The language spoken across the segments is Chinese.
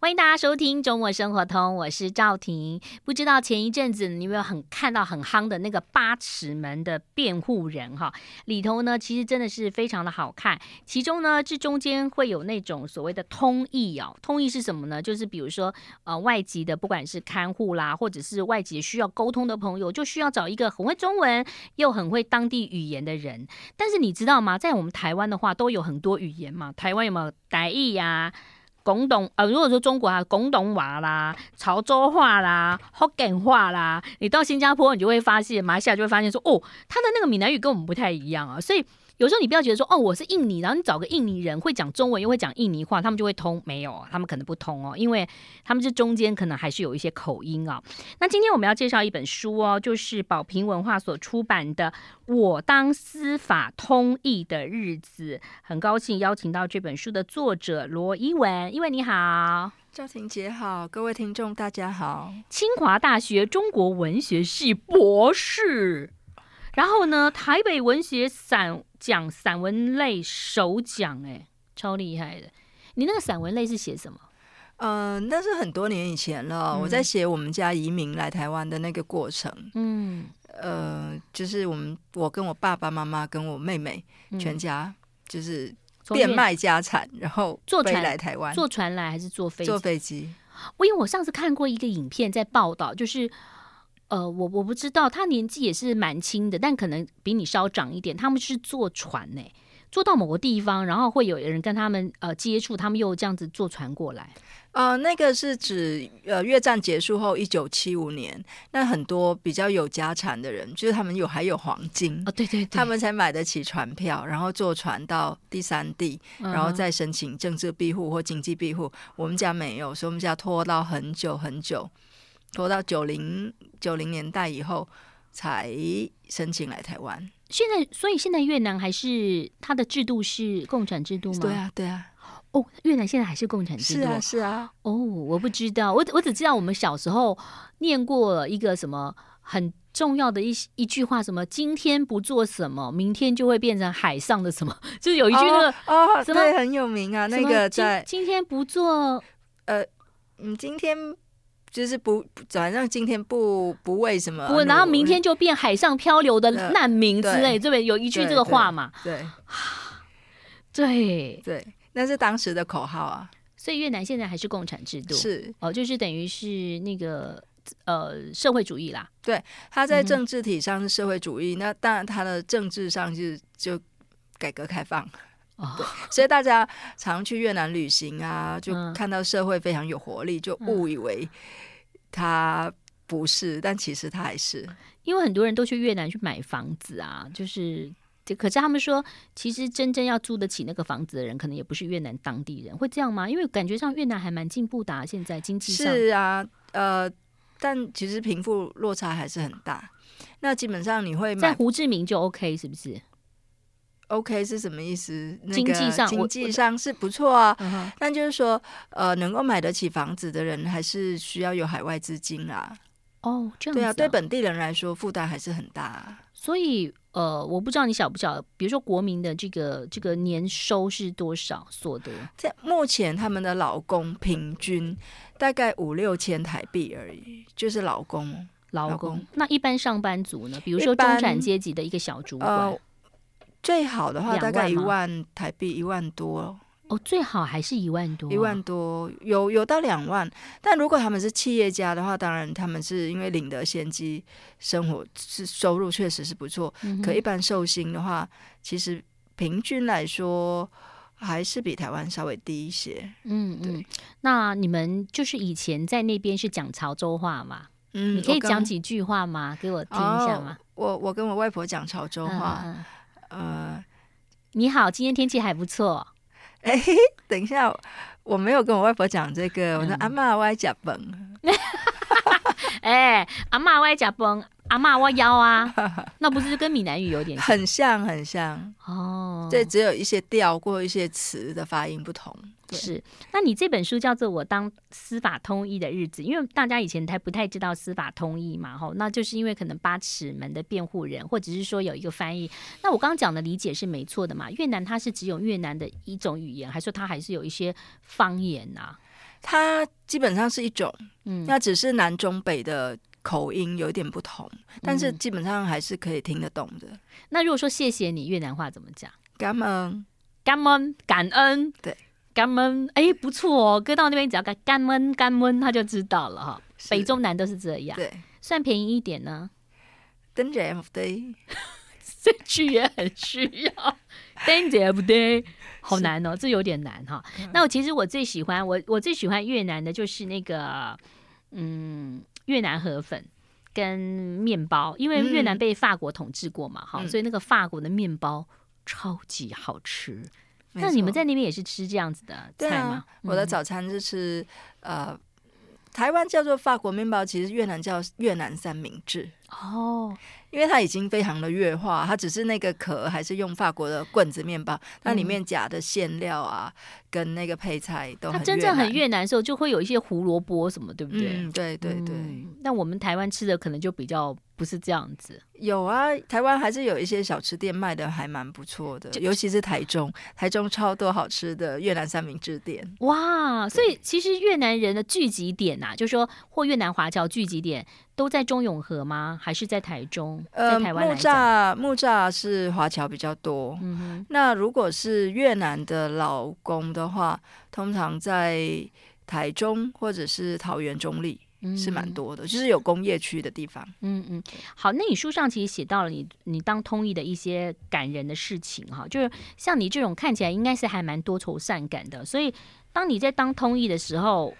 欢迎大家收听周末生活通，我是赵婷。不知道前一阵子你有没有很看到很夯的那个八尺门的辩护人哈？里头呢，其实真的是非常的好看。其中呢，这中间会有那种所谓的通译哦。通译是什么呢？就是比如说呃，外籍的不管是看护啦，或者是外籍需要沟通的朋友，就需要找一个很会中文又很会当地语言的人。但是你知道吗？在我们台湾的话，都有很多语言嘛。台湾有没有台语呀？广东呃，如果说中国啊，广东话啦、潮州话啦、福建话啦，你到新加坡，你就会发现，马来西亚就会发现说，哦，他的那个闽南语跟我们不太一样啊，所以。有时候你不要觉得说哦，我是印尼，然后你找个印尼人会讲中文又会讲印尼话，他们就会通。没有，他们可能不通哦，因为他们这中间可能还是有一些口音啊、哦。那今天我们要介绍一本书哦，就是宝瓶文化所出版的《我当司法通译的日子》。很高兴邀请到这本书的作者罗一文，一文你好，赵婷姐好，各位听众大家好，清华大学中国文学系博士。然后呢，台北文学散奖散文类首奖，哎，超厉害的。你那个散文类是写什么？嗯、呃，那是很多年以前了。嗯、我在写我们家移民来台湾的那个过程。嗯，呃，就是我们我跟我爸爸妈妈跟我妹妹全家就是变卖家产，嗯、然后坐船来台湾。坐船来还是坐飞机？坐飞机。我因为我上次看过一个影片，在报道，就是。呃，我我不知道，他年纪也是蛮轻的，但可能比你稍长一点。他们是坐船呢，坐到某个地方，然后会有人跟他们呃接触，他们又这样子坐船过来。呃，那个是指呃越战结束后一九七五年，那很多比较有家产的人，就是他们有还有黄金哦，对对对，他们才买得起船票，然后坐船到第三地，然后再申请政治庇护或经济庇护。嗯、我们家没有，所以我们家拖到很久很久。拖到九零九零年代以后才申请来台湾。现在，所以现在越南还是它的制度是共产制度吗？对啊，对啊。哦，越南现在还是共产制度？是啊，是啊。哦，我不知道，我我只知道我们小时候念过一个什么很重要的一一句话，什么今天不做什么，明天就会变成海上的什么，就是有一句那个哦，什么对，很有名啊，那个在今天不做，呃，嗯，今天。就是不，反正今天不不为什么，不，然后明天就变海上漂流的难民之类，这边有一句这个话嘛？对，对对，那是当时的口号啊。所以越南现在还是共产制度，是哦，就是等于是那个呃社会主义啦。对，他在政治体上是社会主义，嗯、那当然他的政治上是就改革开放。哦、对，所以大家常去越南旅行啊，就看到社会非常有活力，嗯、就误以为他不是，但其实他还是。因为很多人都去越南去买房子啊，就是，可是他们说，其实真正要租得起那个房子的人，可能也不是越南当地人，会这样吗？因为感觉上越南还蛮进步的啊，现在经济上。是啊，呃，但其实贫富落差还是很大。那基本上你会买在胡志明就 OK，是不是？OK 是什么意思？经济上，经济上是不错啊。但就是说，呃，能够买得起房子的人，还是需要有海外资金啊。哦，这样子。对啊，对本地人来说，负担还是很大。所以，呃，我不知道你晓不晓得，比如说国民的这个这个年收是多少所得？在目前，他们的老公平均大概五六千台币而已，就是老公，劳工。那一般上班族呢？比如说中产阶级的一个小主管。最好的话大概一万台币，一万多哦，最好还是一万多，一万多有有到两万。但如果他们是企业家的话，当然他们是因为领得先机，生活是收入确实是不错。嗯、可一般寿星的话，其实平均来说还是比台湾稍微低一些。嗯，对。那你们就是以前在那边是讲潮州话吗？嗯，你可以讲几句话吗？给我听一下吗？哦、我我跟我外婆讲潮州话。嗯呃，你好，今天天气还不错。哎，等一下，我没有跟我外婆讲这个。嗯、我说阿嬷我爱假崩。哎，阿嬷我爱吃饭。阿嬷我腰啊，那不是跟闽南语有点很像，很像哦。这只有一些调过一些词的发音不同。是，那你这本书叫做《我当司法通译的日子》，因为大家以前还不太知道司法通译嘛，吼，那就是因为可能八尺门的辩护人，或者是说有一个翻译。那我刚刚讲的理解是没错的嘛？越南它是只有越南的一种语言，还是说它还是有一些方言啊？它基本上是一种，嗯，那只是南中北的。口音有点不同，但是基本上还是可以听得懂的。嗯、那如果说谢谢你，越南话怎么讲？感恩，感恩，感恩，对，感恩。哎，不错哦，哥到那边只要干干闷干闷，他就知道了哈。北中南都是这样，对，算便宜一点呢。等着不对，这句也很需要。等着不对，好难哦，这有点难哈。嗯、那我其实我最喜欢我我最喜欢越南的就是那个嗯。越南河粉跟面包，因为越南被法国统治过嘛，哈、嗯，所以那个法国的面包超级好吃。嗯、那你们在那边也是吃这样子的菜吗？啊嗯、我的早餐是吃呃，台湾叫做法国面包，其实越南叫越南三明治哦。因为它已经非常的越化，它只是那个壳还是用法国的棍子面包，那里面夹的馅料啊，跟那个配菜都很。它真正很越南的时候，就会有一些胡萝卜什么，对不对？嗯，对对对。那、嗯、我们台湾吃的可能就比较不是这样子。有啊，台湾还是有一些小吃店卖的还蛮不错的，尤其是台中，台中超多好吃的越南三明治店。哇，所以其实越南人的聚集点呐、啊，就是说或越南华侨聚集点。都在中永和吗？还是在台中？在台湾？木栅木栅是华侨比较多。嗯哼。那如果是越南的老公的话，通常在台中或者是桃园中坜是蛮多的，嗯、就是有工业区的地方。嗯嗯。好，那你书上其实写到了你你当通译的一些感人的事情哈，就是像你这种看起来应该是还蛮多愁善感的，所以当你在当通译的时候。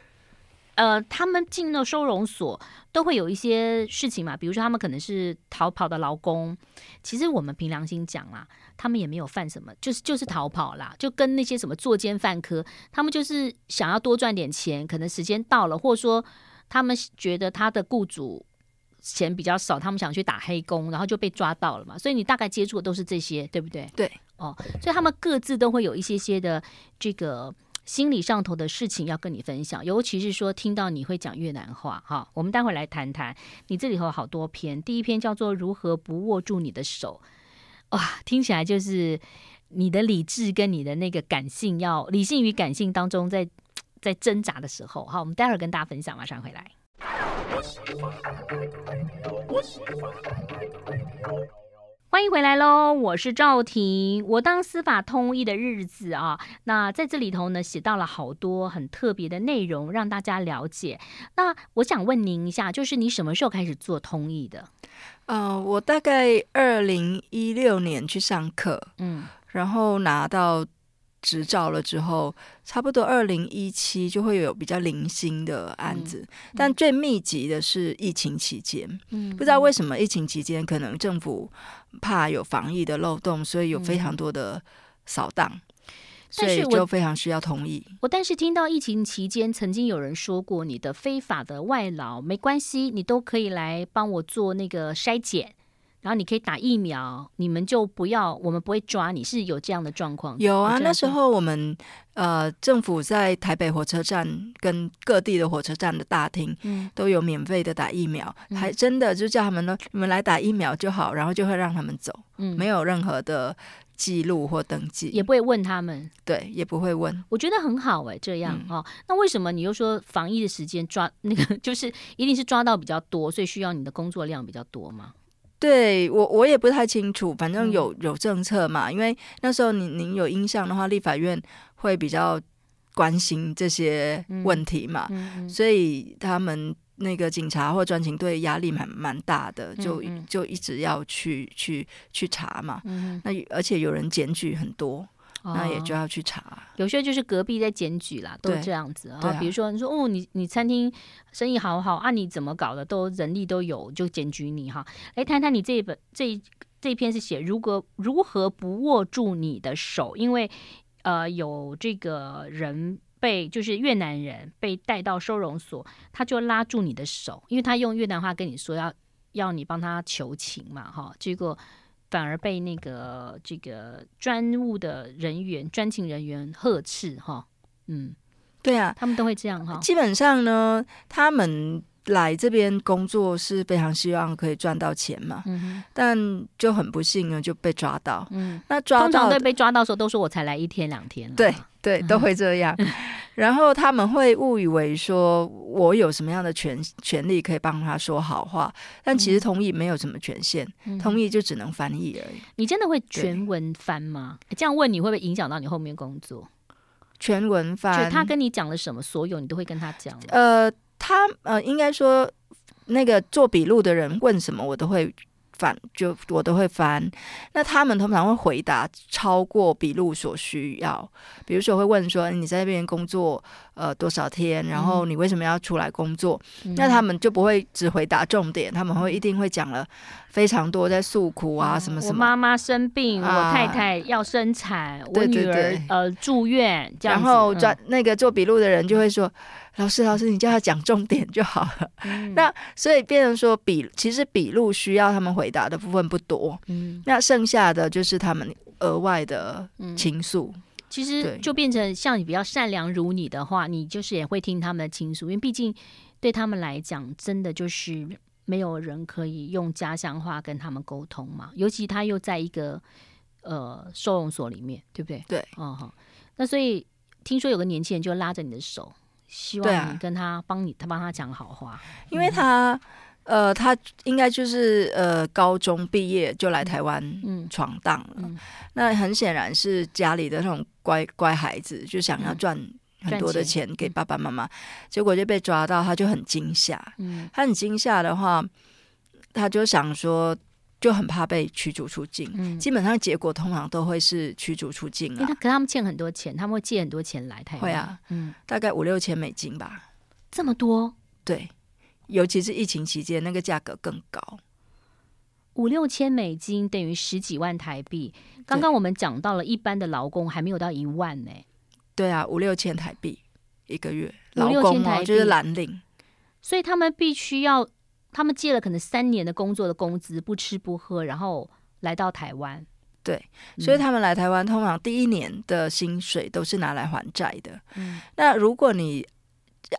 呃，他们进了收容所都会有一些事情嘛，比如说他们可能是逃跑的劳工，其实我们凭良心讲啦，他们也没有犯什么，就是就是逃跑啦，就跟那些什么作奸犯科，他们就是想要多赚点钱，可能时间到了，或者说他们觉得他的雇主钱比较少，他们想去打黑工，然后就被抓到了嘛，所以你大概接触的都是这些，对不对？对，哦，所以他们各自都会有一些些的这个。心理上头的事情要跟你分享，尤其是说听到你会讲越南话，哈，我们待会来谈谈。你这里头有好多篇，第一篇叫做《如何不握住你的手》，哇，听起来就是你的理智跟你的那个感性要理性与感性当中在在挣扎的时候，好，我们待会儿跟大家分享，马上回来。欢迎回来喽，我是赵婷。我当司法通译的日子啊，那在这里头呢，写到了好多很特别的内容，让大家了解。那我想问您一下，就是你什么时候开始做通译的？呃，我大概二零一六年去上课，嗯，然后拿到。执照了之后，差不多二零一七就会有比较零星的案子，但最密集的是疫情期间。嗯，不知道为什么疫情期间可能政府怕有防疫的漏洞，所以有非常多的扫荡，嗯、所以就非常需要同意。我但是听到疫情期间曾经有人说过，你的非法的外劳没关系，你都可以来帮我做那个筛检。然后你可以打疫苗，你们就不要，我们不会抓你，是有这样的状况？有啊，那时候我们呃政府在台北火车站跟各地的火车站的大厅，嗯，都有免费的打疫苗，嗯、还真的就叫他们呢你们来打疫苗就好，然后就会让他们走，嗯，没有任何的记录或登记，也不会问他们，对，也不会问。我觉得很好哎、欸，这样、嗯、哦。那为什么你又说防疫的时间抓那个，就是一定是抓到比较多，所以需要你的工作量比较多吗？对我我也不太清楚，反正有有政策嘛，因为那时候您您有印象的话，立法院会比较关心这些问题嘛，嗯嗯。嗯、所以他们那个警察或专勤队压力蛮蛮大的，就就一直要去去去查嘛，嗯、那而且有人检举很多。那也就要去查，哦，有些就是隔壁在检举啦，都这样子啊。比如说，你说哦，你你餐厅生意好好啊，你怎么搞的？都人力都有，就检举你哈。哎谈谈你这一本这一这一篇是写如何如何不握住你的手，因为呃有这个人被就是越南人被带到收容所，他就拉住你的手，因为他用越南话跟你说要要你帮他求情嘛，哈，结果反而被那个这个专务的人员专勤人员呵斥，哈，嗯，对啊，他们都会这样哈。基本上呢，他们。来这边工作是非常希望可以赚到钱嘛，嗯、哼但就很不幸呢就被抓到。嗯，那抓到通常对被抓到的时候都说我才来一天两天。对对，都会这样。然后他们会误以为说我有什么样的权权利可以帮他说好话，但其实同意没有什么权限，嗯、哼通译就只能翻译而已。你真的会全文翻吗？这样问你会不会影响到你后面工作？全文翻，就他跟你讲了什么，所有你都会跟他讲。呃。他呃，应该说，那个做笔录的人问什么，我都会翻，就我都会翻。那他们通常会回答超过笔录所需要，比如说会问说你在那边工作呃多少天，然后你为什么要出来工作？嗯、那他们就不会只回答重点，他们会一定会讲了非常多在诉苦啊、嗯、什么什么。我妈妈生病，啊、我太太要生产，我女儿对对对呃住院，这样。然后转、嗯、那个做笔录的人就会说。老师，老师，你叫他讲重点就好了。嗯、那所以变成说笔，其实笔录需要他们回答的部分不多。嗯，那剩下的就是他们额外的倾诉。其实就变成像你比较善良如你的话，你就是也会听他们的倾诉，因为毕竟对他们来讲，真的就是没有人可以用家乡话跟他们沟通嘛。尤其他又在一个呃收容所里面，对不对？对，哦好。那所以听说有个年轻人就拉着你的手。希望你跟他帮你，他帮他讲好话，因为他，呃，他应该就是呃，高中毕业就来台湾闯荡了。嗯。嗯、那很显然是家里的那种乖乖孩子，就想要赚很多的钱给爸爸妈妈，嗯、结果就被抓到，他就很惊吓。嗯、他很惊吓的话，他就想说。就很怕被驱逐出境，嗯、基本上结果通常都会是驱逐出境啊。可是他们欠很多钱，他们会借很多钱来台湾。会啊，嗯，大概五六千美金吧。这么多？对，尤其是疫情期间，那个价格更高。五六千美金等于十几万台币。刚刚我们讲到了一般的劳工还没有到一万呢。对啊，五六千台币一个月，劳工哦，就是蓝领，所以他们必须要。他们借了可能三年的工作的工资，不吃不喝，然后来到台湾。对，所以他们来台湾，通常第一年的薪水都是拿来还债的。嗯，那如果你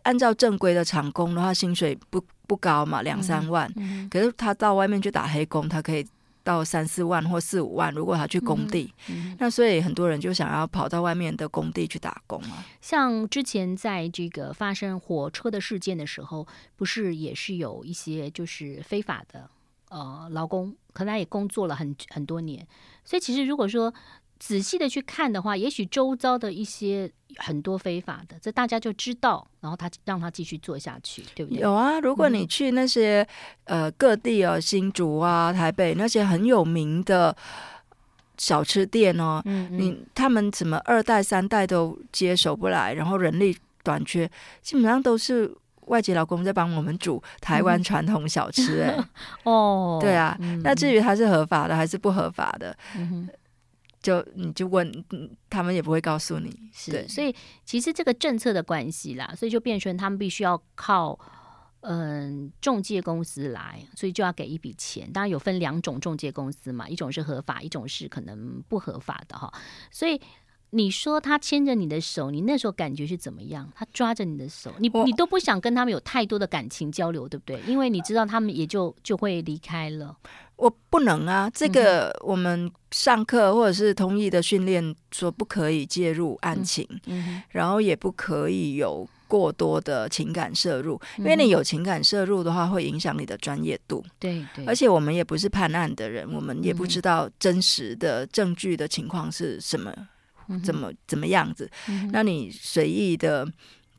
按照正规的厂工的话，薪水不不高嘛，两三万。嗯，可是他到外面去打黑工，他可以。到三四万或四五万，如果他去工地，嗯嗯、那所以很多人就想要跑到外面的工地去打工啊。像之前在这个发生火车的事件的时候，不是也是有一些就是非法的呃劳工，可能他也工作了很很多年，所以其实如果说。仔细的去看的话，也许周遭的一些很多非法的，这大家就知道，然后他让他继续做下去，对不对？有啊，如果你去那些、嗯、呃各地哦，新竹啊、台北那些很有名的小吃店哦，嗯嗯你他们怎么二代三代都接手不来，然后人力短缺，基本上都是外籍老公在帮我们煮台湾传统小吃，哎，哦，对啊，嗯、那至于它是合法的还是不合法的？嗯就你就问，他们也不会告诉你。是，对所以其实这个政策的关系啦，所以就变成他们必须要靠嗯中介公司来，所以就要给一笔钱。当然有分两种中介公司嘛，一种是合法，一种是可能不合法的哈。所以你说他牵着你的手，你那时候感觉是怎么样？他抓着你的手，你你都不想跟他们有太多的感情交流，对不对？因为你知道他们也就就会离开了。我不能啊，这个我们上课或者是同意的训练说不可以介入案情，然后也不可以有过多的情感摄入，嗯、因为你有情感摄入的话，会影响你的专业度。对对，而且我们也不是判案的人，我们也不知道真实的证据的情况是什么，嗯、怎么怎么样子。嗯、那你随意的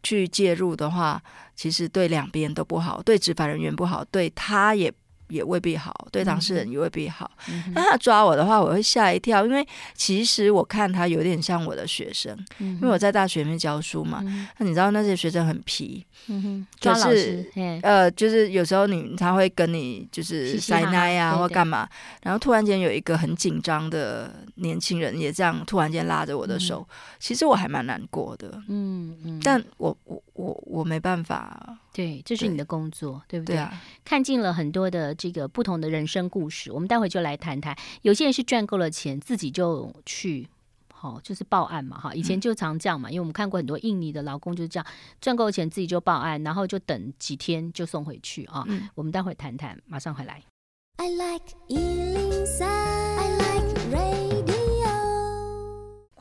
去介入的话，其实对两边都不好，对执法人员不好，对他也。也未必好，对当事人也未必好。嗯、那他抓我的话，我会吓一跳，因为其实我看他有点像我的学生，嗯、因为我在大学里面教书嘛。那、你知道那些学生很皮，嗯、抓老师就是呃，就是有时候你他会跟你就是塞奶啊或干嘛，然后突然间有一个很紧张的年轻人也这样突然间拉着我的手，嗯、其实我还蛮难过的。嗯嗯，但我我我我没办法。对，这是你的工作，对，对不对？对啊，看尽了很多的这个不同的人生故事，我们待会就来谈谈。有些人是赚够了钱，自己就去，好、哦，就是报案嘛，哈。以前就常这样嘛，嗯、因为我们看过很多印尼的劳工就是这样，赚够了钱自己就报案，然后就等几天就送回去啊。哦嗯、我们待会谈谈，马上回来。I like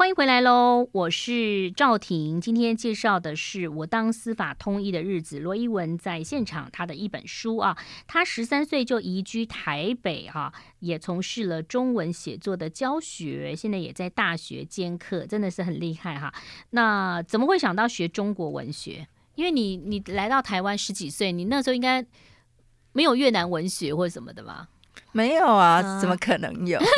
欢迎回来喽！我是赵婷，今天介绍的是我当司法通译的日子。罗一文在现场，他的一本书啊，他十三岁就移居台北哈、啊，也从事了中文写作的教学，现在也在大学兼课，真的是很厉害哈、啊。那怎么会想到学中国文学？因为你你来到台湾十几岁，你那时候应该没有越南文学或什么的吧？没有啊，嗯、怎么可能有？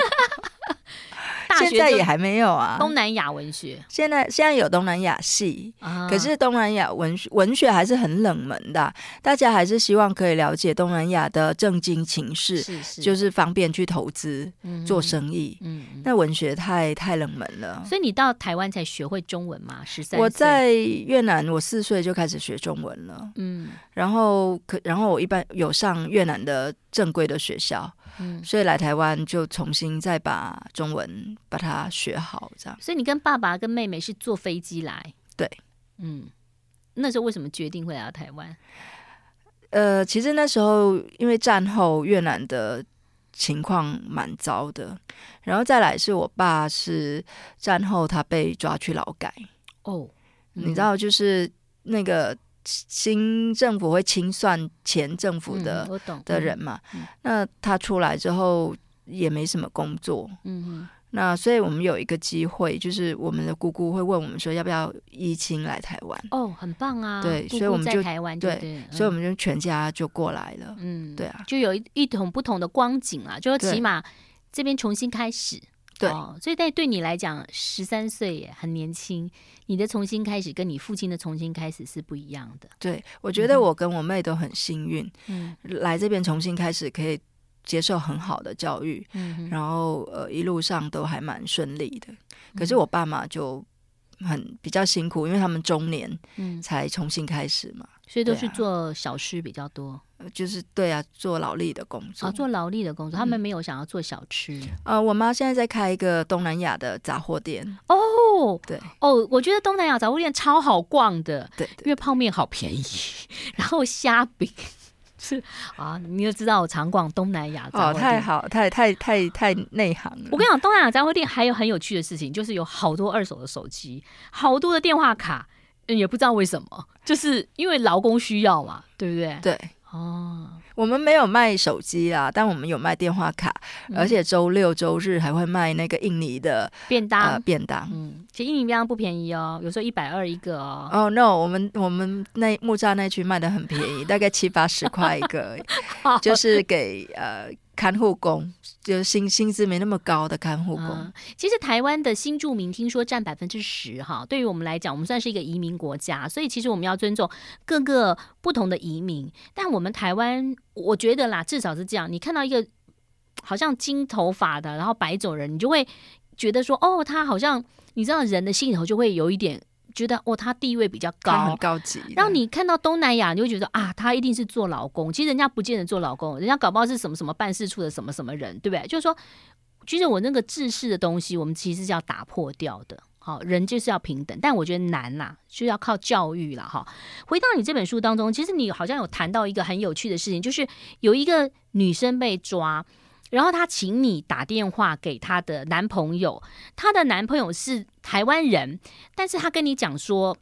现在也还没有啊，东南亚文学现在现在有东南亚系，啊、可是东南亚文学文学还是很冷门的，大家还是希望可以了解东南亚的政经情势，是是就是方便去投资、嗯、做生意。嗯，那文学太太冷门了，所以你到台湾才学会中文吗？十三，我在越南，我四岁就开始学中文了。嗯，然后可然后我一般有上越南的正规的学校。嗯，所以来台湾就重新再把中文把它学好，这样。所以你跟爸爸跟妹妹是坐飞机来？对，嗯，那时候为什么决定会来到台湾？呃，其实那时候因为战后越南的情况蛮糟的，然后再来是我爸是战后他被抓去劳改哦，嗯、你知道就是那个。新政府会清算前政府的、嗯、的人嘛？嗯、那他出来之后也没什么工作。嗯哼那所以我们有一个机会，就是我们的姑姑会问我们说，要不要依亲来台湾？哦，很棒啊！对，姑姑所以我们就台湾对，对所以我们就全家就过来了。嗯，对啊，就有一一种不同的光景啊，就是起码这边重新开始。对，哦、所以在对你来讲，十三岁也很年轻。你的重新开始跟你父亲的重新开始是不一样的。对，我觉得我跟我妹都很幸运，嗯，来这边重新开始可以接受很好的教育，嗯，然后呃一路上都还蛮顺利的。可是我爸妈就很比较辛苦，因为他们中年，嗯，才重新开始嘛，所以都是做小事比较多。就是对啊，做劳力的工作啊，做劳力的工作，他们没有想要做小吃。呃、嗯，我妈现在在开一个东南亚的杂货店哦，对哦，我觉得东南亚杂货店超好逛的，对，对，因为泡面好便宜，然后虾饼是啊，你就知道我常逛东南亚杂货店，哦，太好，太太太太内行了。我跟你讲，东南亚杂货店还有很有趣的事情，就是有好多二手的手机，好多的电话卡，嗯，也不知道为什么，就是因为劳工需要嘛，对不对？对。哦，我们没有卖手机啦，但我们有卖电话卡，嗯、而且周六周日还会卖那个印尼的便当。呃、便当，嗯，其实印尼便当不便宜哦，有时候一百二一个哦。哦、oh,，no，我们我们那木栅那区卖的很便宜，大概七八十块一个，就是给呃。看护工就薪薪资没那么高的看护工。其实台湾的新住民听说占百分之十哈，对于我们来讲，我们算是一个移民国家，所以其实我们要尊重各个不同的移民。但我们台湾，我觉得啦，至少是这样，你看到一个好像金头发的，然后白种人，你就会觉得说，哦，他好像你知道人的心里头就会有一点。觉得哦，他地位比较高，很高级。然后你看到东南亚，你会觉得啊，他一定是做老公。其实人家不见得做老公，人家搞不好是什么什么办事处的什么什么人，对不对？就是说，其实我那个制式的东西，我们其实是要打破掉的。好，人就是要平等，但我觉得难呐，就要靠教育了哈。回到你这本书当中，其实你好像有谈到一个很有趣的事情，就是有一个女生被抓。然后她请你打电话给她的男朋友，她的男朋友是台湾人，但是他跟你讲说，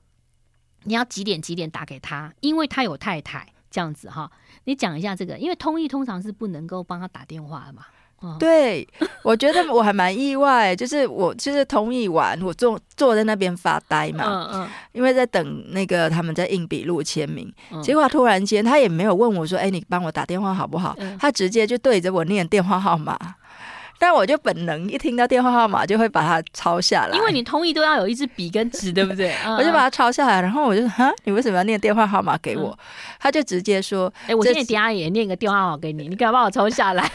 你要几点几点打给他，因为他有太太这样子哈。你讲一下这个，因为通译通常是不能够帮他打电话的嘛。哦、对，我觉得我还蛮意外，就是我就是通译完，我坐坐在那边发呆嘛，嗯嗯，因为在等那个他们在印笔录签名，嗯、结果他突然间他也没有问我说：“哎，你帮我打电话好不好？”嗯、他直接就对着我念电话号码。但我就本能一听到电话号码就会把它抄下来，因为你通译都要有一支笔跟纸，对不对？我就把它抄下来，然后我就说哈，你为什么要念电话号码给我？嗯、他就直接说：“哎、欸，我现在底下也念个电话号码给你，你赶快帮我抄下来。”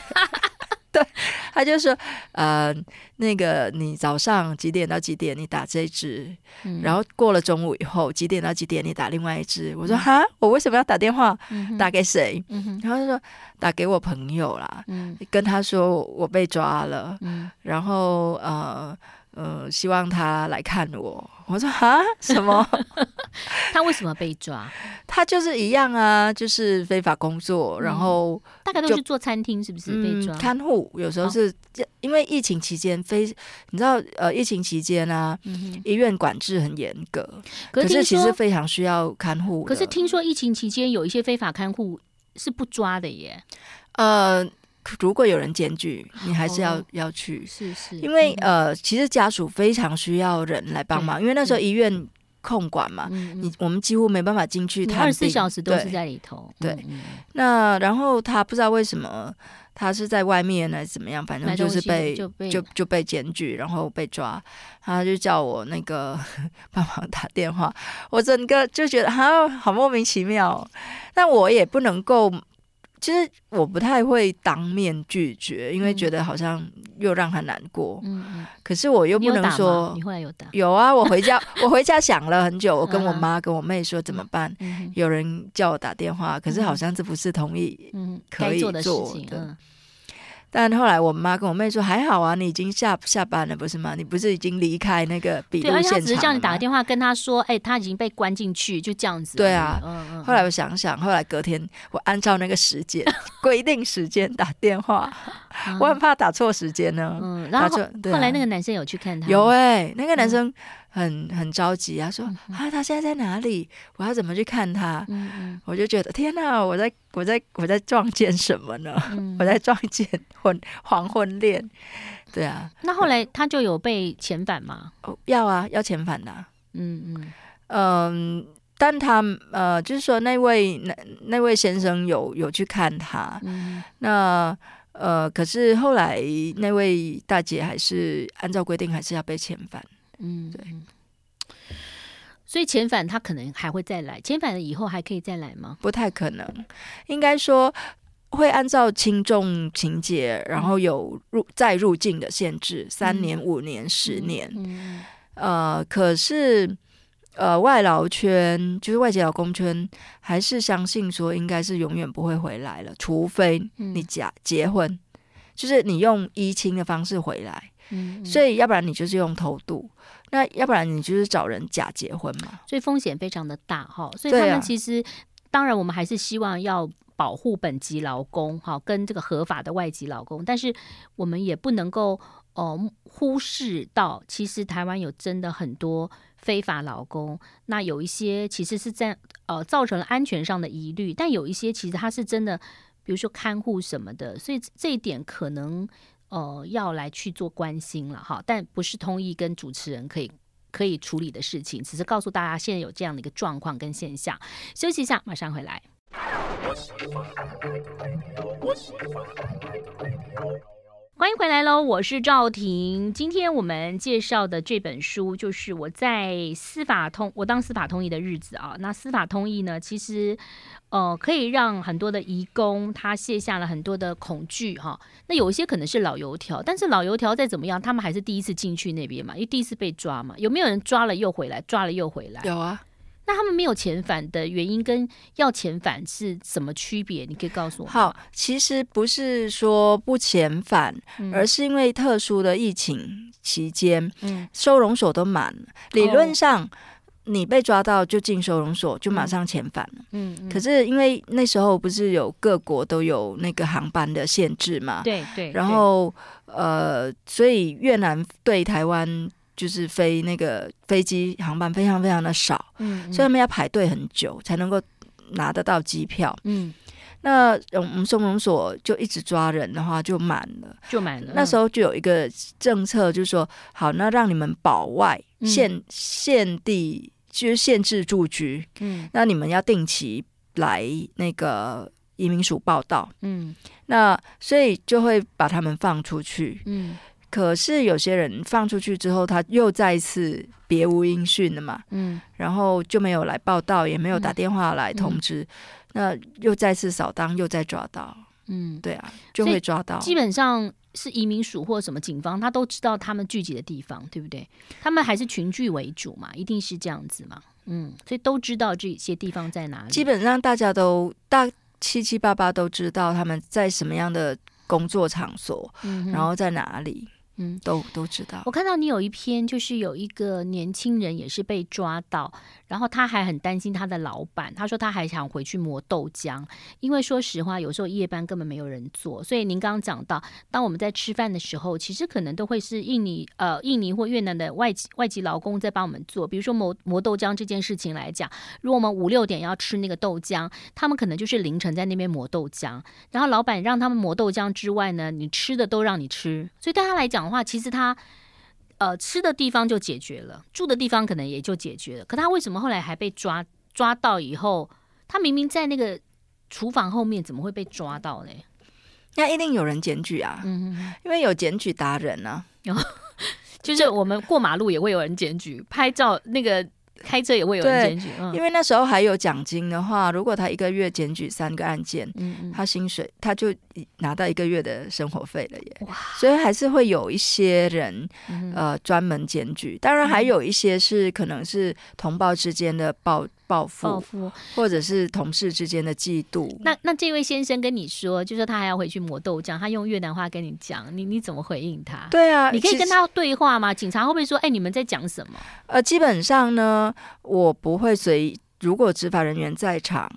对，他就说，呃，那个你早上几点到几点你打这一支，嗯、然后过了中午以后几点到几点你打另外一支。我说哈，我为什么要打电话？打给谁？嗯、然后他说打给我朋友啦，嗯、跟他说我被抓了，嗯、然后呃。呃，希望他来看我。我说啊，什么？他为什么被抓？他就是一样啊，就是非法工作，然后、嗯、大概都是做餐厅，是不是被抓？嗯、看护有时候是、哦、因为疫情期间，非你知道呃，疫情期间啊，嗯、医院管制很严格，可是，可是其实非常需要看护。可是听说疫情期间有一些非法看护是不抓的耶。呃。如果有人检举，你还是要、哦、要去，是是，因为、嗯、呃，其实家属非常需要人来帮忙，因为那时候医院控管嘛，嗯、你我们几乎没办法进去他，二十四小时都是在里头。对，那然后他不知道为什么他是在外面呢？怎么样？反正就是被就被就就被检举，然后被抓，他就叫我那个 帮忙打电话，我整个就觉得啊，好莫名其妙，但我也不能够。其实我不太会当面拒绝，因为觉得好像又让他难过。嗯嗯。可是我又不能说。你后来有打？有啊，我回家，我回家想了很久，我跟我妈、跟我妹说怎么办？有人叫我打电话，可是好像这不是同意可以做的事情。但后来我妈跟我妹说还好啊，你已经下下班了不是吗？你不是已经离开那个笔录现场？对，只是叫你打个电话跟他说，哎、欸，他已经被关进去，就这样子。对啊，嗯嗯。后来我想想，后来隔天我按照那个时间 规定时间打电话，嗯、我很怕打错时间呢。嗯，然后后，对啊、后来那个男生有去看他？有哎、欸，那个男生。嗯很很着急啊，说啊，他现在在哪里？我要怎么去看他？嗯嗯，我就觉得天哪，我在我在我在撞见什么呢？嗯、我在撞见婚黄昏恋，对啊。那后来他就有被遣返吗？哦，要啊，要遣返的。嗯嗯嗯，但他呃，就是说那位那那位先生有有去看他，嗯、那呃，可是后来那位大姐还是按照规定还是要被遣返。嗯，对，所以遣返他可能还会再来，遣返了以后还可以再来吗？不太可能，应该说会按照轻重情节，然后有入再入境的限制，三年、五年、十年。嗯，呃，可是呃，外劳圈就是外籍劳工圈，还是相信说应该是永远不会回来了，除非你假结婚，就是你用依亲的方式回来。嗯，所以要不然你就是用偷渡，那要不然你就是找人假结婚嘛，所以风险非常的大哈。所以他们其实，啊、当然我们还是希望要保护本籍劳工哈，跟这个合法的外籍劳工，但是我们也不能够哦、忽视到，其实台湾有真的很多非法劳工，那有一些其实是在呃造成了安全上的疑虑，但有一些其实他是真的，比如说看护什么的，所以这一点可能。呃，要来去做关心了哈，但不是通译跟主持人可以可以处理的事情，只是告诉大家现在有这样的一个状况跟现象。休息一下，马上回来。欢迎回来喽，我是赵婷。今天我们介绍的这本书就是我在司法通，我当司法通译的日子啊。那司法通译呢，其实呃可以让很多的移工他卸下了很多的恐惧哈。那有一些可能是老油条，但是老油条再怎么样，他们还是第一次进去那边嘛，因为第一次被抓嘛。有没有人抓了又回来，抓了又回来？有啊。那他们没有遣返的原因跟要遣返是什么区别？你可以告诉我。好，其实不是说不遣返，嗯、而是因为特殊的疫情期间，嗯、收容所都满了。理论上，你被抓到就进收容所，就马上遣返了。嗯，嗯，可是因为那时候不是有各国都有那个航班的限制嘛？对对。然后呃，所以越南对台湾。就是飞那个飞机航班非常非常的少，嗯，嗯，所以他们要排队很久才能够拿得到机票，嗯，那我们收容所就一直抓人的话，就满了，就满了。那时候就有一个政策，就是说，好，那让你们保外限、嗯、限地，就是限制住居。嗯，那你们要定期来那个移民署报道。嗯，那所以就会把他们放出去。嗯。可是有些人放出去之后，他又再一次别无音讯了嘛，嗯，然后就没有来报道，也没有打电话来通知，嗯、那又再次扫荡，又再抓到，嗯，对啊，就会抓到。基本上是移民署或什么警方，他都知道他们聚集的地方，对不对？他们还是群聚为主嘛，一定是这样子嘛，嗯，所以都知道这些地方在哪里。基本上大家都大七七八八都知道他们在什么样的工作场所，嗯、然后在哪里。嗯，都都知道。我看到你有一篇，就是有一个年轻人也是被抓到。然后他还很担心他的老板，他说他还想回去磨豆浆，因为说实话，有时候夜班根本没有人做。所以您刚刚讲到，当我们在吃饭的时候，其实可能都会是印尼呃印尼或越南的外籍外籍劳工在帮我们做。比如说磨磨豆浆这件事情来讲，如果我们五六点要吃那个豆浆，他们可能就是凌晨在那边磨豆浆。然后老板让他们磨豆浆之外呢，你吃的都让你吃。所以对他来讲的话，其实他。呃，吃的地方就解决了，住的地方可能也就解决了。可他为什么后来还被抓？抓到以后，他明明在那个厨房后面，怎么会被抓到呢？那一定有人检举啊，嗯，因为有检举达人呢、啊。就是我们过马路也会有人检举，拍照那个。开车也会有人检举，嗯、因为那时候还有奖金的话，如果他一个月检举三个案件，嗯嗯。他薪水他就拿到一个月的生活费了耶。所以还是会有一些人、嗯、呃专门检举，当然还有一些是可能是同胞之间的报。报复，报复，或者是同事之间的嫉妒。那那这位先生跟你说，就说他还要回去磨豆浆，他用越南话跟你讲，你你怎么回应他？对啊，你可以跟他对话吗？警察会不会说，哎，你们在讲什么？呃，基本上呢，我不会随，如果执法人员在场，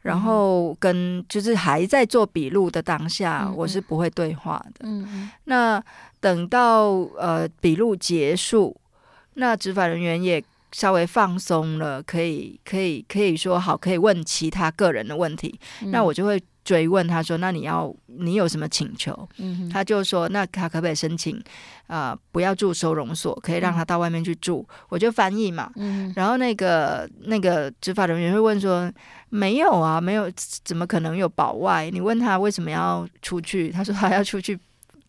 然后跟就是还在做笔录的当下，嗯、我是不会对话的。嗯嗯。那等到呃笔录结束，那执法人员也。稍微放松了，可以可以可以说好，可以问其他个人的问题。嗯、那我就会追问他说：“那你要你有什么请求？”嗯、他就说：“那他可不可以申请啊、呃？不要住收容所，可以让他到外面去住。嗯”我就翻译嘛。嗯、然后那个那个执法人员会问说：“没有啊，没有，怎么可能有保外？你问他为什么要出去？他说他要出去。”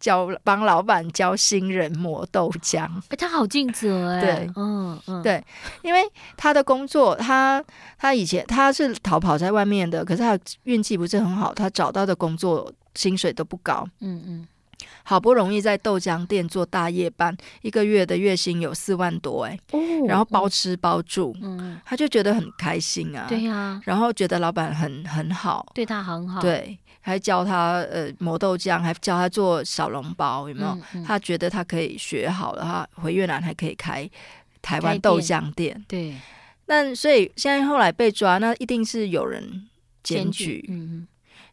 教帮老板教新人磨豆浆，哎，他好尽责哎，对，嗯嗯，对，因为他的工作，他他以前他是逃跑在外面的，可是他运气不是很好，他找到的工作薪水都不高，嗯嗯，好不容易在豆浆店做大夜班，一个月的月薪有四万多，哎，哦，然后包吃包住，嗯，他就觉得很开心啊，对呀，然后觉得老板很很好，对他很好，对。还教他呃磨豆浆，还教他做小笼包，有没有？他觉得他可以学好了，他回越南还可以开台湾豆浆店。对，那所以现在后来被抓，那一定是有人检举。检举嗯、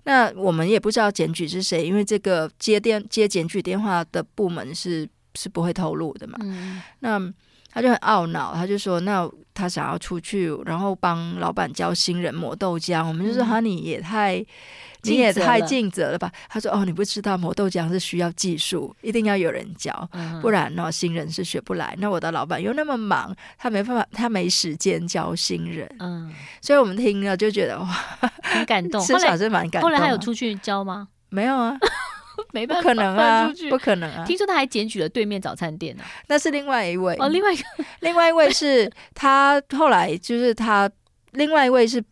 那我们也不知道检举是谁，因为这个接电接检举电话的部门是是不会透露的嘛。嗯、那他就很懊恼，他就说：“那他想要出去，然后帮老板教新人磨豆浆。”我们就说：“哈、嗯，你也太……”你也太尽责了吧？他说：“哦，你不知道磨豆浆是需要技术，一定要有人教，嗯、不然呢，新人是学不来。那我的老板又那么忙，他没办法，他没时间教新人。嗯，所以我们听了就觉得哇，很感动，至少是蛮感动。后来他有出去教吗？没有啊，没办法，不可能啊，不可能啊。听说他还检举了对面早餐店呢、啊，那是另外一位哦，另外一个，另外一位是他后来就是他，另外一位是。”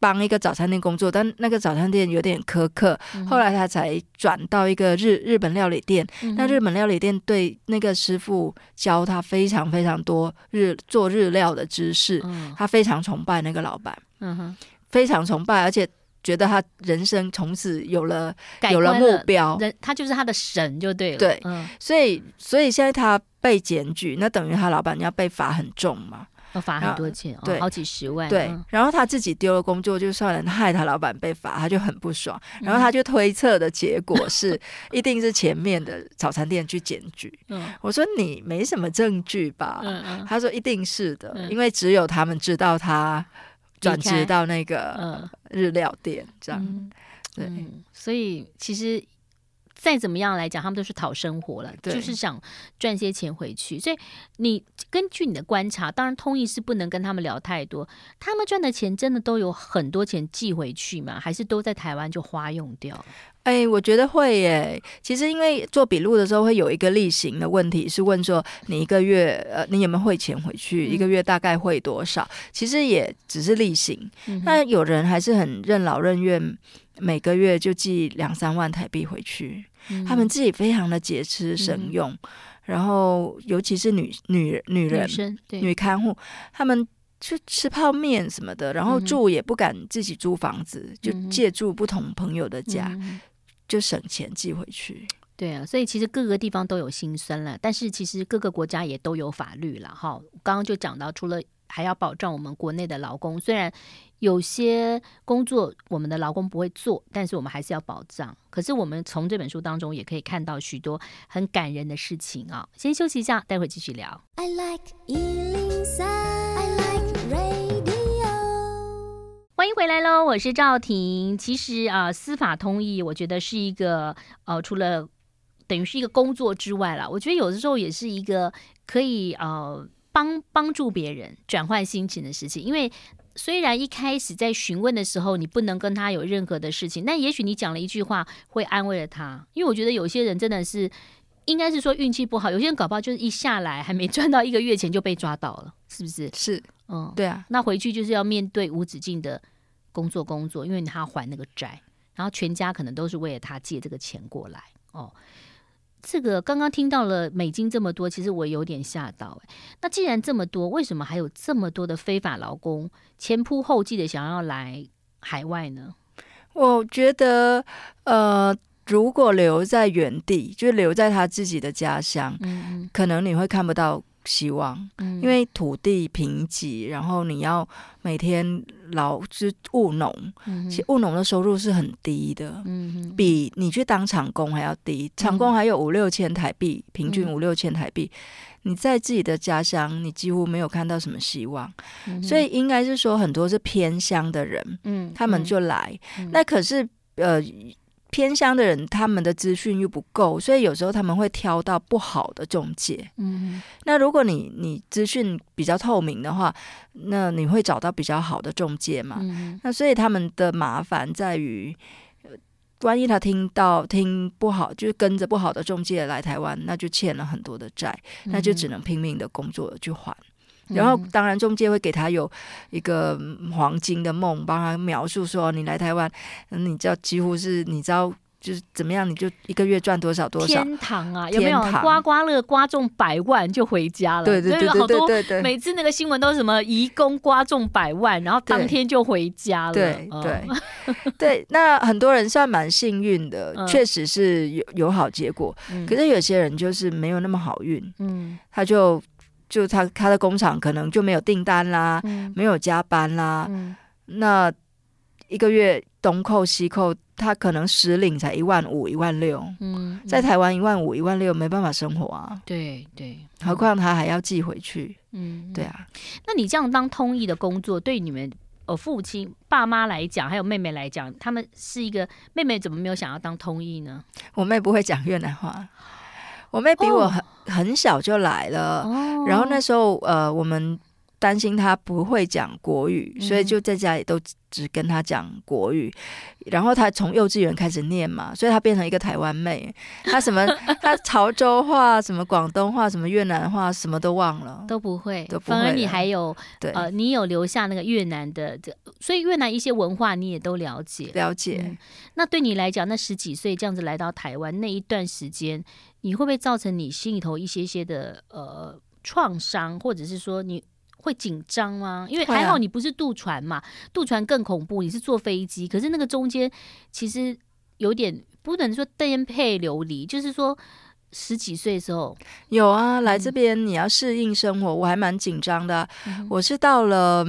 帮一个早餐店工作，但那个早餐店有点苛刻，嗯、后来他才转到一个日日本料理店。嗯、那日本料理店对那个师傅教他非常非常多日做日料的知识，嗯、他非常崇拜那个老板，嗯、哼。非常崇拜，而且觉得他人生从此有了，了有了目标，人他就是他的神就对了。对，嗯、所以所以现在他被检举，那等于他老板要被罚很重嘛。要罚很多钱，对，好几十万。对，然后他自己丢了工作就算了，害他老板被罚，他就很不爽。然后他就推测的结果是，一定是前面的早餐店去检举。嗯我说你没什么证据吧？他说一定是的，因为只有他们知道他转职到那个日料店这样。对，嗯、所以其实。再怎么样来讲，他们都是讨生活了，就是想赚些钱回去。所以你根据你的观察，当然通译是不能跟他们聊太多。他们赚的钱真的都有很多钱寄回去吗？还是都在台湾就花用掉？哎，我觉得会耶。其实因为做笔录的时候会有一个例行的问题，是问说你一个月呃，你有没有汇钱回去？一个月大概汇多少？其实也只是例行。那有人还是很任劳任怨。每个月就寄两三万台币回去，嗯、他们自己非常的节吃省用，嗯、然后尤其是女女女人、女，女看护，他们就吃泡面什么的，然后住也不敢自己租房子，嗯、就借住不同朋友的家，嗯、就省钱寄回去。对啊，所以其实各个地方都有心酸了，但是其实各个国家也都有法律了哈。刚刚就讲到，除了还要保障我们国内的劳工，虽然。有些工作我们的劳工不会做，但是我们还是要保障。可是我们从这本书当中也可以看到许多很感人的事情啊！先休息一下，待会继续聊。I like 103, I like radio。欢迎回来喽，我是赵婷。其实啊，司法通译我觉得是一个呃，除了等于是一个工作之外啦，我觉得有的时候也是一个可以呃帮帮助别人转换心情的事情，因为。虽然一开始在询问的时候，你不能跟他有任何的事情，但也许你讲了一句话，会安慰了他。因为我觉得有些人真的是，应该是说运气不好，有些人搞不好就是一下来还没赚到一个月钱就被抓到了，是不是？是，嗯，对啊。那回去就是要面对无止境的工作工作，因为他还那个债，然后全家可能都是为了他借这个钱过来哦。这个刚刚听到了美金这么多，其实我有点吓到哎。那既然这么多，为什么还有这么多的非法劳工前仆后继的想要来海外呢？我觉得，呃，如果留在原地，就留在他自己的家乡，嗯嗯，可能你会看不到。希望，因为土地贫瘠，然后你要每天劳之务农，其实务农的收入是很低的，比你去当厂工还要低。厂工还有五六千台币，平均五六千台币。你在自己的家乡，你几乎没有看到什么希望，所以应该是说很多是偏乡的人，他们就来。那可是呃。偏乡的人，他们的资讯又不够，所以有时候他们会挑到不好的中介。嗯，那如果你你资讯比较透明的话，那你会找到比较好的中介嘛？嗯，那所以他们的麻烦在于，万一他听到听不好，就是跟着不好的中介来台湾，那就欠了很多的债，那就只能拼命的工作去还。然后，当然，中介会给他有一个黄金的梦，帮他描述说，你来台湾，你知道，几乎是你知道，就是怎么样，你就一个月赚多少多少。天堂啊，有没有刮刮乐刮中百万就回家了？对对对对对对，对，每次那个新闻都是什么移工刮中百万，然后当天就回家了。对对对，对，那很多人算蛮幸运的，嗯、确实是有有好结果。嗯、可是有些人就是没有那么好运，嗯，他就。就他他的工厂可能就没有订单啦，嗯、没有加班啦，嗯、那一个月东扣西扣，他可能实领才一万五、一万六。嗯，在台湾一万五、一万六没办法生活啊。对对，对何况他还要寄回去。嗯，对啊。那你这样当通译的工作，对你们呃父亲、爸妈来讲，还有妹妹来讲，他们是一个妹妹，怎么没有想要当通译呢？我妹不会讲越南话。我妹比我很、哦、很小就来了，哦、然后那时候呃，我们担心他不会讲国语，嗯、所以就在家里都只跟他讲国语。然后他从幼稚园开始念嘛，所以他变成一个台湾妹。他什么，他潮州话、什么广东话、什么越南话，什么都忘了，都不会。都不会。反而你还有对呃，你有留下那个越南的这，所以越南一些文化你也都了解。了解、嗯。那对你来讲，那十几岁这样子来到台湾那一段时间。你会不会造成你心里头一些些的呃创伤，或者是说你会紧张吗？因为还好你不是渡船嘛，渡船更恐怖，你是坐飞机。可是那个中间其实有点不能说颠沛流离，就是说十几岁的时候有啊，来这边你要适应生活，嗯、我还蛮紧张的。嗯、我是到了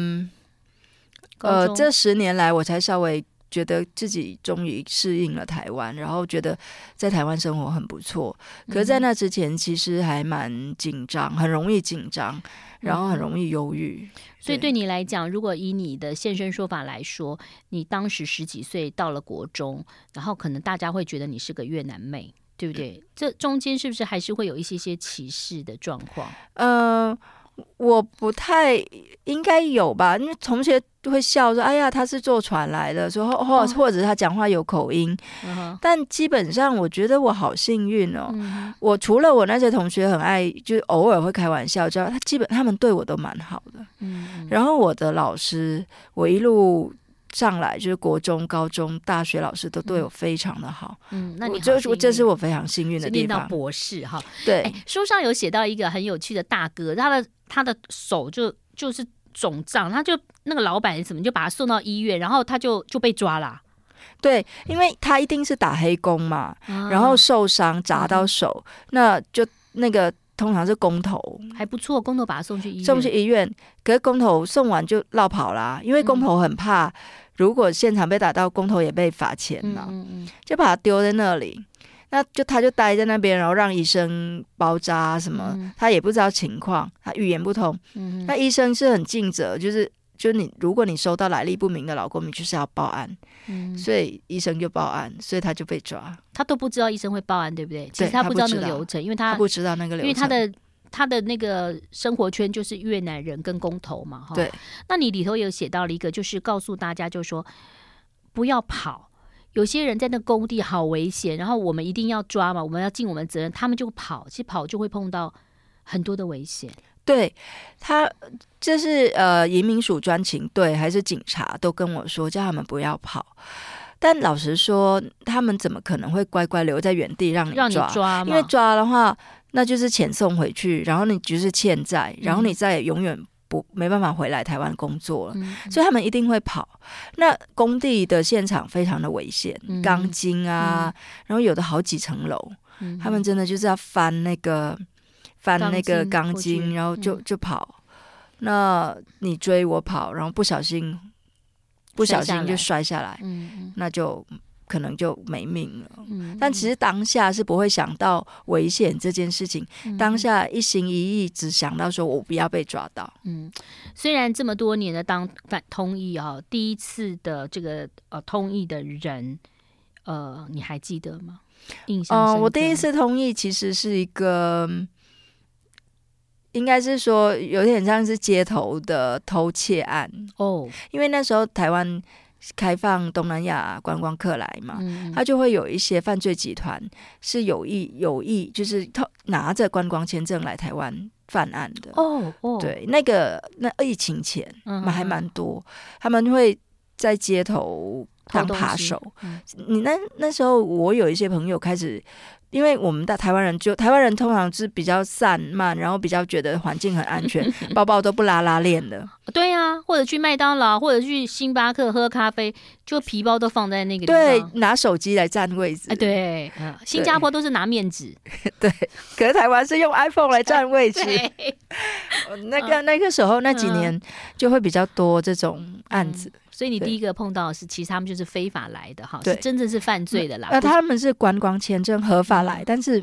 呃这十年来我才稍微觉得自己终于适应了台湾，然后觉得在台湾生活很不错。可是，在那之前，其实还蛮紧张，很容易紧张，然后很容易忧郁。所以，对你来讲，如果以你的现身说法来说，你当时十几岁到了国中，然后可能大家会觉得你是个越南妹。对不对？这中间是不是还是会有一些些歧视的状况？呃，我不太应该有吧，因为同学会笑说：“哎呀，他是坐船来的。”说或或者他讲话有口音。哦、但基本上，我觉得我好幸运哦。嗯、我除了我那些同学很爱，就是偶尔会开玩笑，知道他基本他们对我都蛮好的。嗯，然后我的老师，我一路。上来就是国中、高中、大学老师都对我非常的好，嗯，那你就这是我非常幸运的地方。念到博士哈，对，哎，书上有写到一个很有趣的大哥，他的他的手就就是肿胀，他就那个老板什么就把他送到医院，然后他就就被抓了啊。对，因为他一定是打黑工嘛，然后受伤砸到手，那就那个。通常是工头。还不错，工头把他送去医院，送去医院，可是工头送完就落跑啦，因为工头很怕，嗯、如果现场被打到，工头也被罚钱嘛，嗯嗯嗯。就把他丢在那里，那就他就待在那边，然后让医生包扎什么，嗯、他也不知道情况，他语言不通，嗯、那医生是很尽责，就是。就你，如果你收到来历不明的劳工，你就是要报案。嗯，所以医生就报案，所以他就被抓。他都不知道医生会报案，对不对？其实他不知道那个流程，因为他，他不知道那个流程，因为他的他的那个生活圈就是越南人跟工头嘛。哈，对。那你里头有写到了一个，就是告诉大家，就是说不要跑。有些人在那工地好危险，然后我们一定要抓嘛，我们要尽我们责任，他们就跑，其实跑就会碰到很多的危险。对他，这是呃移民署专勤队还是警察都跟我说，叫他们不要跑。但老实说，他们怎么可能会乖乖留在原地让你抓？让你抓，因为抓的话，那就是遣送回去，然后你就是欠债，然后你再也永远不没办法回来台湾工作了。嗯、所以他们一定会跑。那工地的现场非常的危险，嗯、钢筋啊，嗯、然后有的好几层楼，嗯、他们真的就是要翻那个。翻那个钢筋，然后就就跑。嗯、那你追我跑，然后不小心不小心就摔下来，嗯、那就可能就没命了。嗯、但其实当下是不会想到危险这件事情，嗯、当下一心一意只想到说我不要被抓到。嗯，虽然这么多年的当反通译啊，第一次的这个呃通译的人，呃，你还记得吗？印象我第一次通译其实是一个。应该是说有点像是街头的偷窃案哦，因为那时候台湾开放东南亚观光客来嘛，嗯、他就会有一些犯罪集团是有意有意就是偷拿着观光签证来台湾犯案的哦哦，对，那个那疫情前还蛮多，嗯、他们会在街头当扒手。嗯、你那那时候我有一些朋友开始。因为我们的台湾人就台湾人通常是比较散漫，然后比较觉得环境很安全，包包都不拉拉链的。对呀、啊，或者去麦当劳，或者去星巴克喝咖啡，就皮包都放在那个地方。对，拿手机来占位置。哎，对，嗯，新加坡都是拿面纸。对，可是台湾是用 iPhone 来占位置。那个那个时候那几年就会比较多这种案子。嗯所以你第一个碰到的是，其实他们就是非法来的哈，是真正是犯罪的啦。那他们是观光签证合法来，嗯、但是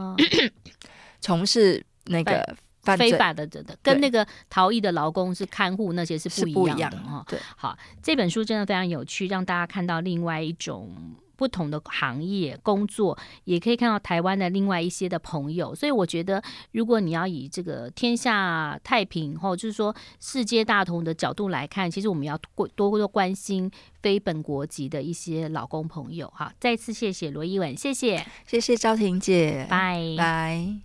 从、嗯、事那个犯罪非法的，的跟那个逃逸的劳工是看护那些是不一样的哈。对，好，这本书真的非常有趣，让大家看到另外一种。不同的行业工作，也可以看到台湾的另外一些的朋友，所以我觉得，如果你要以这个天下太平或就是说世界大同的角度来看，其实我们要多多多关心非本国籍的一些老公朋友哈。再次谢谢罗一文，谢谢，谢谢赵婷姐，拜拜。